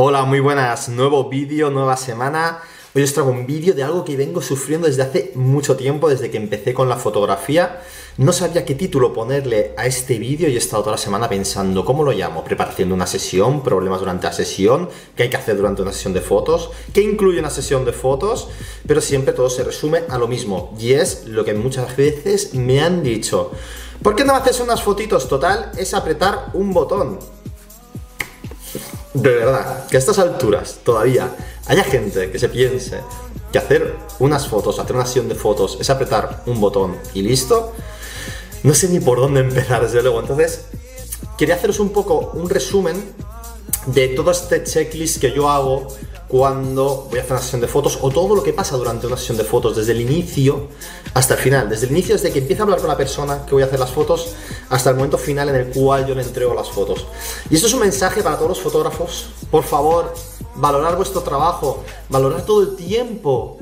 Hola, muy buenas. Nuevo vídeo, nueva semana. Hoy os traigo un vídeo de algo que vengo sufriendo desde hace mucho tiempo, desde que empecé con la fotografía. No sabía qué título ponerle a este vídeo y he estado toda la semana pensando cómo lo llamo. Preparación de una sesión, problemas durante la sesión, qué hay que hacer durante una sesión de fotos, qué incluye una sesión de fotos, pero siempre todo se resume a lo mismo y es lo que muchas veces me han dicho. ¿Por qué no haces unas fotitos? Total, es apretar un botón. De verdad, que a estas alturas todavía haya gente que se piense que hacer unas fotos, hacer una sesión de fotos es apretar un botón y listo, no sé ni por dónde empezar desde luego. Entonces, quería haceros un poco un resumen de todo este checklist que yo hago cuando voy a hacer una sesión de fotos o todo lo que pasa durante una sesión de fotos, desde el inicio hasta el final, desde el inicio, desde que empiezo a hablar con la persona que voy a hacer las fotos hasta el momento final en el cual yo le entrego las fotos. Y esto es un mensaje para todos los fotógrafos, por favor, valorar vuestro trabajo, valorar todo el tiempo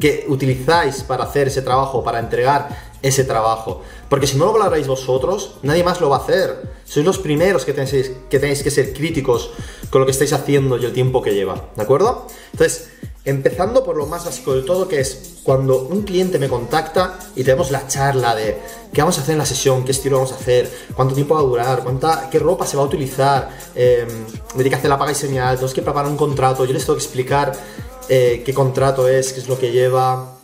que utilizáis para hacer ese trabajo, para entregar ese trabajo. Porque si no lo valoráis vosotros, nadie más lo va a hacer. Sois los primeros que tenéis, que tenéis que ser críticos con lo que estáis haciendo y el tiempo que lleva. ¿De acuerdo? Entonces, empezando por lo más básico de todo, que es cuando un cliente me contacta y tenemos la charla de qué vamos a hacer en la sesión, qué estilo vamos a hacer, cuánto tiempo va a durar, cuánta, qué ropa se va a utilizar, eh, me que hacer la paga y señal, tenemos que preparar un contrato, yo les tengo que explicar eh, qué contrato es, qué es lo que lleva,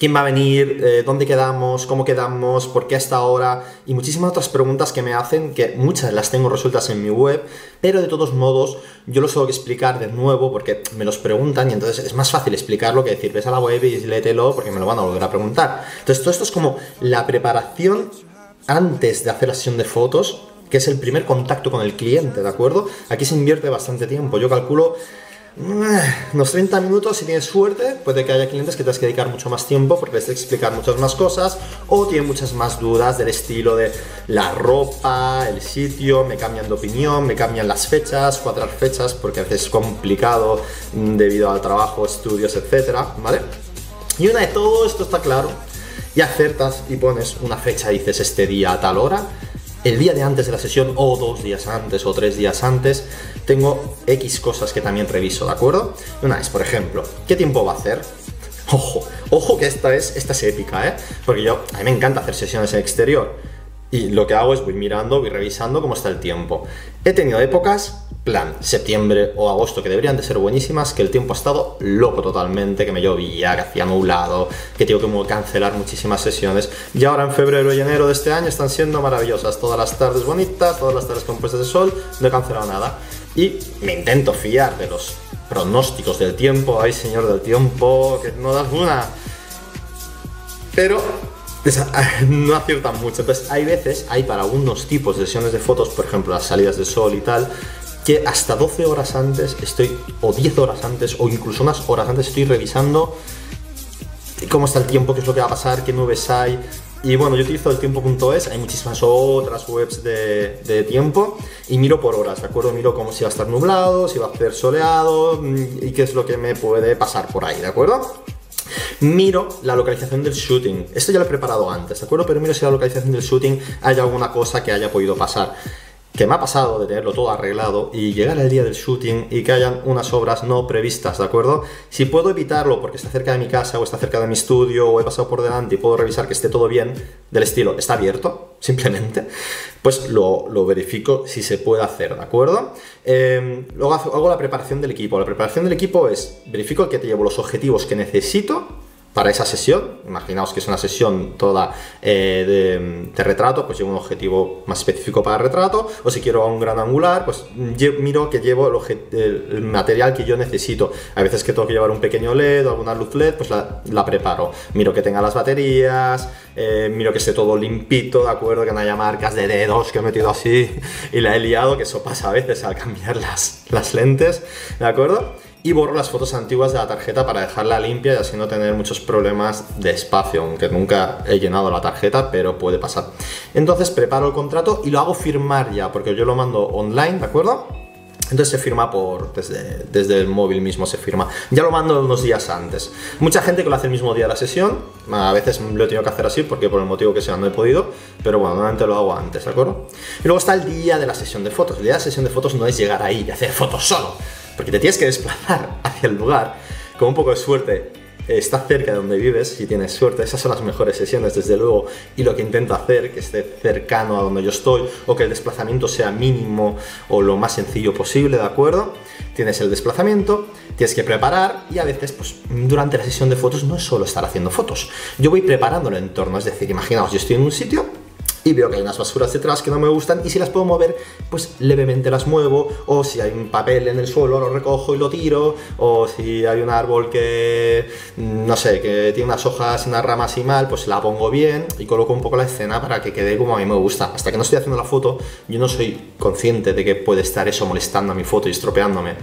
quién va a venir, eh, dónde quedamos, cómo quedamos, por qué hasta ahora y muchísimas otras preguntas que me hacen, que muchas las tengo resueltas en mi web, pero de todos modos yo los tengo que explicar de nuevo porque me los preguntan y entonces es más fácil explicarlo que decir, ves a la web y léetelo porque me lo van a volver a preguntar. Entonces todo esto es como la preparación antes de hacer la sesión de fotos, que es el primer contacto con el cliente, ¿de acuerdo? Aquí se invierte bastante tiempo, yo calculo unos 30 minutos si tienes suerte, puede que haya clientes que tengas que dedicar mucho más tiempo porque les explicar muchas más cosas o tienen muchas más dudas del estilo de la ropa, el sitio, me cambian de opinión, me cambian las fechas, cuadrar fechas porque a veces es complicado mm, debido al trabajo, estudios, etcétera, ¿vale? Y una de todo esto está claro y acertas y pones una fecha dices este día a tal hora el día de antes de la sesión o dos días antes o tres días antes tengo X cosas que también reviso, ¿de acuerdo? Una es, por ejemplo, ¿qué tiempo va a hacer? Ojo, ojo que esta es, esta es épica, ¿eh? Porque yo, a mí me encanta hacer sesiones en exterior y lo que hago es voy mirando, voy revisando cómo está el tiempo. He tenido épocas plan septiembre o agosto, que deberían de ser buenísimas, que el tiempo ha estado loco totalmente, que me llovía, que hacía nublado, que tengo que cancelar muchísimas sesiones. Y ahora en febrero y enero de este año están siendo maravillosas. Todas las tardes bonitas, todas las tardes compuestas de sol, no he cancelado nada. Y me intento fiar de los pronósticos del tiempo. Ay, señor del tiempo, que no das una. Pero no aciertan mucho. Entonces, hay veces, hay para algunos tipos de sesiones de fotos, por ejemplo, las salidas de sol y tal, que hasta 12 horas antes estoy, o 10 horas antes, o incluso unas horas antes estoy revisando cómo está el tiempo, qué es lo que va a pasar, qué nubes hay. Y bueno, yo utilizo el tiempo.es, hay muchísimas otras webs de, tiempo y miro por horas, ¿de acuerdo? Miro cómo si va a estar nublado, si va a ser soleado mm, y qué es lo que me puede pasar por ahí, ¿de acuerdo? Miro la localización del shooting. Esto ya lo he preparado antes, ¿de acuerdo? Pero miro si la localización del shooting hay alguna cosa que haya podido pasar que me ha pasado de tenerlo todo arreglado y llegar al día del shooting y que hayan unas obras no previstas, ¿de acuerdo? Si puedo evitarlo porque está cerca de mi casa o está cerca de mi estudio o he pasado por delante y puedo revisar que esté todo bien, del estilo, está abierto, simplemente, pues lo, verifico si se puede hacer, ¿de acuerdo? Em, luego hago la preparación del equipo. La preparación del equipo es, verifico que te llevo los objetivos que necesito para esa sesión. Imaginaos que es una sesión toda eh, de, retrato, pues llevo un objetivo más específico para retrato. O si quiero un gran angular, pues miro que llevo el, material que yo necesito. A veces que tengo que llevar un pequeño LED o alguna luz LED, pues la, preparo. Miro que tenga las baterías, eh, miro que esté todo limpito, ¿de acuerdo? Que no haya marcas de dedos que he metido así y la he liado, que eso pasa a veces al cambiar las lentes, ¿de acuerdo? Y borro las fotos antiguas de la tarjeta para dejarla limpia y así no tener muchos problemas de espacio, aunque nunca he llenado la tarjeta, pero puede pasar. Entonces preparo el contrato y lo hago firmar ya, porque yo lo mando online, ¿de acuerdo? Entonces se firma por desde, desde el móvil mismo se firma. Ya lo mando unos días antes. Mucha gente que lo hace el mismo día de la sesión. A veces lo he tenido que hacer así porque por el motivo que sea no he podido. Pero bueno, normalmente lo hago antes, ¿de acuerdo? Y luego está el día de la sesión de fotos. El día de la sesión de fotos no es llegar ahí y hacer fotos solo porque te tienes que desplazar hacia el lugar, con un poco de suerte. Está cerca de donde vives, si tienes suerte, esas son las mejores sesiones, desde luego, y lo que intento hacer, que esté cercano a donde yo estoy, o que el desplazamiento sea mínimo o lo más sencillo posible, ¿de acuerdo? Tienes el desplazamiento, tienes que preparar y a veces, pues, durante la sesión de fotos no es solo estar haciendo fotos, yo voy preparando el entorno, es decir, imaginaos, yo estoy en un sitio, y veo que hay unas basuras detrás que no me gustan y si las puedo mover, pues levemente las muevo, o si hay un papel en el suelo lo recojo y lo tiro, o si hay un árbol que, mm, no sé, que tiene unas hojas unas ramas y mal, pues la pongo bien y coloco un poco la escena para que quede como a mí me gusta. Hasta que no estoy haciendo la foto, yo no soy consciente de que puede estar eso molestando a mi foto y estropeándome.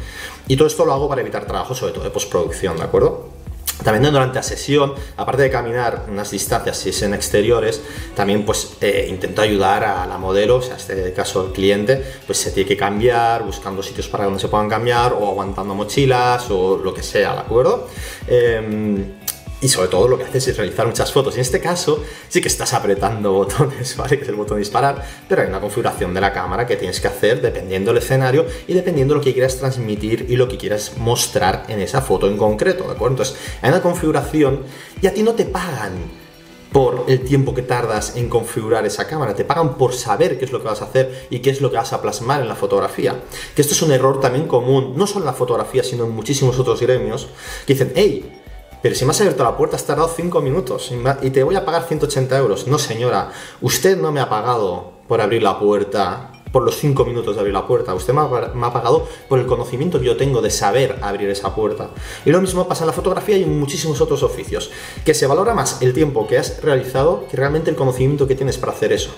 Y todo esto lo hago para evitar trabajo, sobre todo de postproducción, ¿de acuerdo? También durante la sesión, aparte de caminar unas distancias si es en exteriores, también pues eh, intento ayudar a la modelo, o sea, en este caso el cliente, pues se tiene que cambiar, buscando sitios para donde se puedan cambiar o aguantando mochilas o lo que sea, ¿de acuerdo? Em, y sobre todo lo que haces es realizar muchas fotos. En este caso sí que estás apretando botones, ¿vale? Que es el botón disparar, pero hay una configuración de la cámara que tienes que hacer dependiendo del escenario y dependiendo de lo que quieras transmitir y lo que quieras mostrar en esa foto en concreto, ¿de acuerdo? Entonces, hay una configuración y a ti no te pagan por el tiempo que tardas en configurar esa cámara, te pagan por saber qué es lo que vas a hacer y qué es lo que vas a plasmar en la fotografía. Que esto es un error también común, no solo en la fotografía, sino en muchísimos otros gremios, que dicen, hey, pero si me has abierto la puerta, has tardado 5 minutos y te voy a pagar 180 euros. No, señora, usted no me ha pagado por abrir la puerta por los 5 minutos de abrir la puerta. Usted me ha, pagado por el conocimiento que yo tengo de saber abrir esa puerta. Y lo mismo pasa en la fotografía y en muchísimos otros oficios, que se valora más el tiempo que has realizado que realmente el conocimiento que tienes para hacer eso.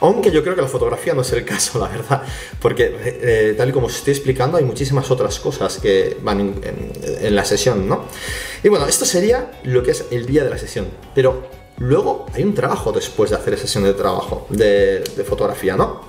Aunque yo creo que la fotografía no es el caso, la verdad, porque eh, eh, tal y como os estoy explicando hay muchísimas otras cosas que van en, la sesión, ¿no? Y bueno, esto sería lo que es el día de la sesión, pero luego hay un trabajo después de hacer esa sesión de trabajo, de, de fotografía, ¿no?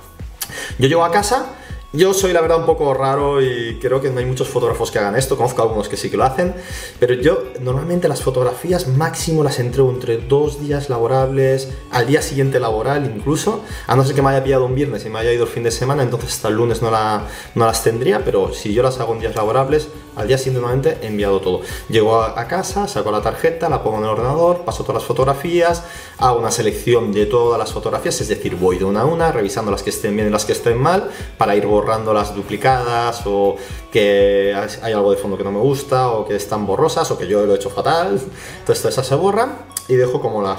Yo llego a casa, yo soy la verdad un poco raro y creo que no hay muchos fotógrafos que hagan esto, conozco algunos que sí que lo hacen, pero yo normalmente las fotografías máximo las entrego entre dos días laborables, al día siguiente laboral incluso, a no ser que me haya pillado un viernes y me haya ido el fin de semana, entonces hasta el lunes no, la, no las tendría, pero si yo las hago en días laborables, al día siguiente he enviado todo. Llego a, casa, saco la tarjeta, la pongo en el ordenador, paso todas las fotografías, hago una selección de todas las fotografías, es decir, voy de una a una, revisando las que estén bien y las que estén mal, para ir borrando las duplicadas o que hay algo de fondo que no me gusta o que están borrosas o que yo lo he hecho fatal. Entonces todas esas se borran y dejo como las,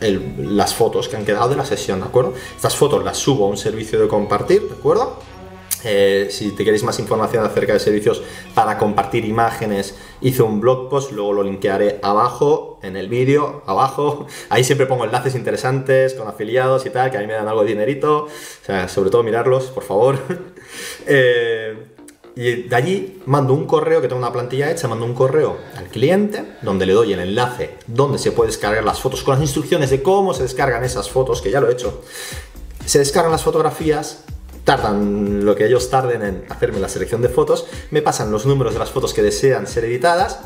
las fotos que han quedado de la sesión, ¿de acuerdo? Estas fotos las subo a un servicio de compartir, ¿de acuerdo? Eh, si te queréis más información acerca de servicios para compartir imágenes, hice un blog post, luego lo linkearé abajo en el vídeo, abajo. Ahí siempre pongo enlaces interesantes con afiliados y tal, que a mí me dan algo de dinerito. O sea, sobre todo mirarlos, por favor. Eh, y de allí mando un correo, que tengo una plantilla hecha, mando un correo al cliente, donde le doy el enlace donde se puede descargar las fotos, con las instrucciones de cómo se descargan esas fotos, que ya lo he hecho. Se descargan las fotografías, tardan lo que ellos tarden en hacerme la selección de fotos, me pasan los números de las fotos que desean ser editadas,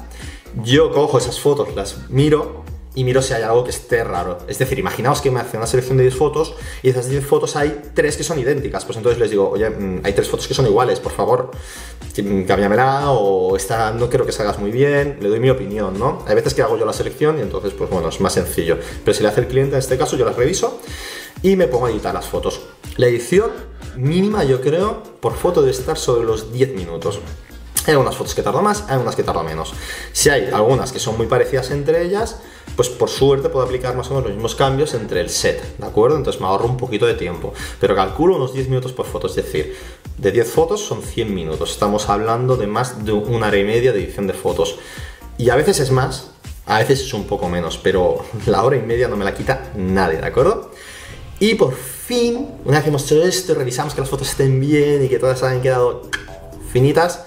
yo cojo esas fotos, las miro y miro si hay algo que esté raro. Es decir, imaginaos que me hace una selección de 10 fotos y de esas 10 fotos hay 3 que son idénticas. Pues entonces les digo, oye, mm, hay 3 fotos que son iguales, por favor, cámbiamela o esta no quiero que salgas muy bien, le doy mi opinión, ¿no? Hay veces que hago yo la selección y entonces, pues bueno, es más sencillo. Pero si le hace el cliente en este caso, yo las reviso y me pongo a editar las fotos. La edición mínima, yo creo, por foto de estar sobre los 10 minutos. Hay algunas fotos que tardo más, hay algunas que tardo menos. Si hay algunas que son muy parecidas entre ellas, pues por suerte puedo aplicar más o menos los mismos cambios entre el set, ¿de acuerdo? Entonces me ahorro un poquito de tiempo, pero calculo unos 10 minutos por foto, es decir, de 10 fotos son 100 minutos. Estamos hablando de más de una hora y media de edición de fotos. Y a veces es más, a veces es un poco menos, pero la hora y media no me la quita nadie, ¿de acuerdo? Y por fin, una vez que hemos hecho esto, revisamos que las fotos estén bien y que todas hayan quedado finitas,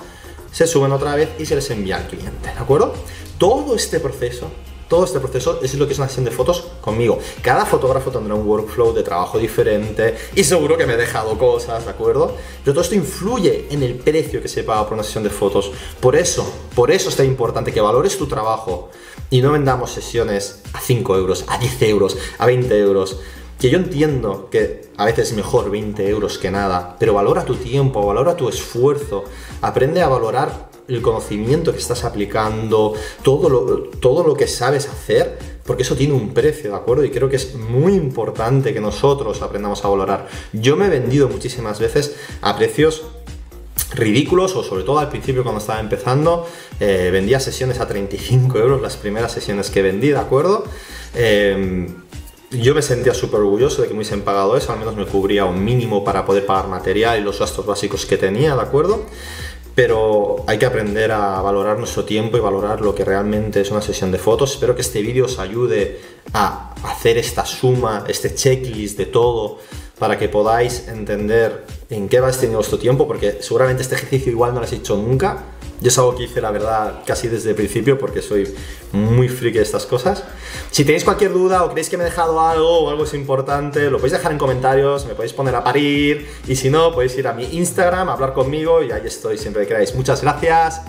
se suben otra vez y se les envía al cliente, ¿de acuerdo? Todo este proceso, todo este proceso es lo que es una sesión de fotos conmigo. Cada fotógrafo tendrá un workflow de trabajo diferente y seguro que me he dejado cosas, ¿de acuerdo? Pero todo esto influye en el precio que se paga por una sesión de fotos. Por eso, por eso es tan importante que valores tu trabajo y no vendamos sesiones a 5 euros, a 10 euros, a 20 euros que yo entiendo que a veces es mejor 20 euros que nada, pero valora tu tiempo, valora tu esfuerzo, aprende a valorar el conocimiento que estás aplicando, todo lo, todo lo que sabes hacer, porque eso tiene un precio, ¿de acuerdo? Y creo que es muy importante que nosotros aprendamos a valorar. Yo me he vendido muchísimas veces a precios ridículos o sobre todo al principio cuando estaba empezando eh, vendía sesiones a 35 euros las primeras sesiones que vendí de acuerdo eh, yo me sentía súper orgulloso de que me hubiesen pagado eso, al menos me cubría un mínimo para poder pagar material y los gastos básicos que tenía, ¿de acuerdo? Pero hay que aprender a valorar nuestro tiempo y valorar lo que realmente es una sesión de fotos. Espero que este vídeo os ayude a hacer esta suma, este checklist de todo, para que podáis entender en qué va destinido vuestro tiempo, porque seguramente este ejercicio igual no lo has hecho nunca yo es algo que hice, la verdad, casi desde el principio porque soy muy friki de estas cosas. Si tenéis cualquier duda o creéis que me he dejado algo o algo es importante, lo podéis dejar en comentarios, me podéis poner a parir y si no, podéis ir a mi Instagram, a hablar conmigo y ahí estoy siempre que queráis. Muchas gracias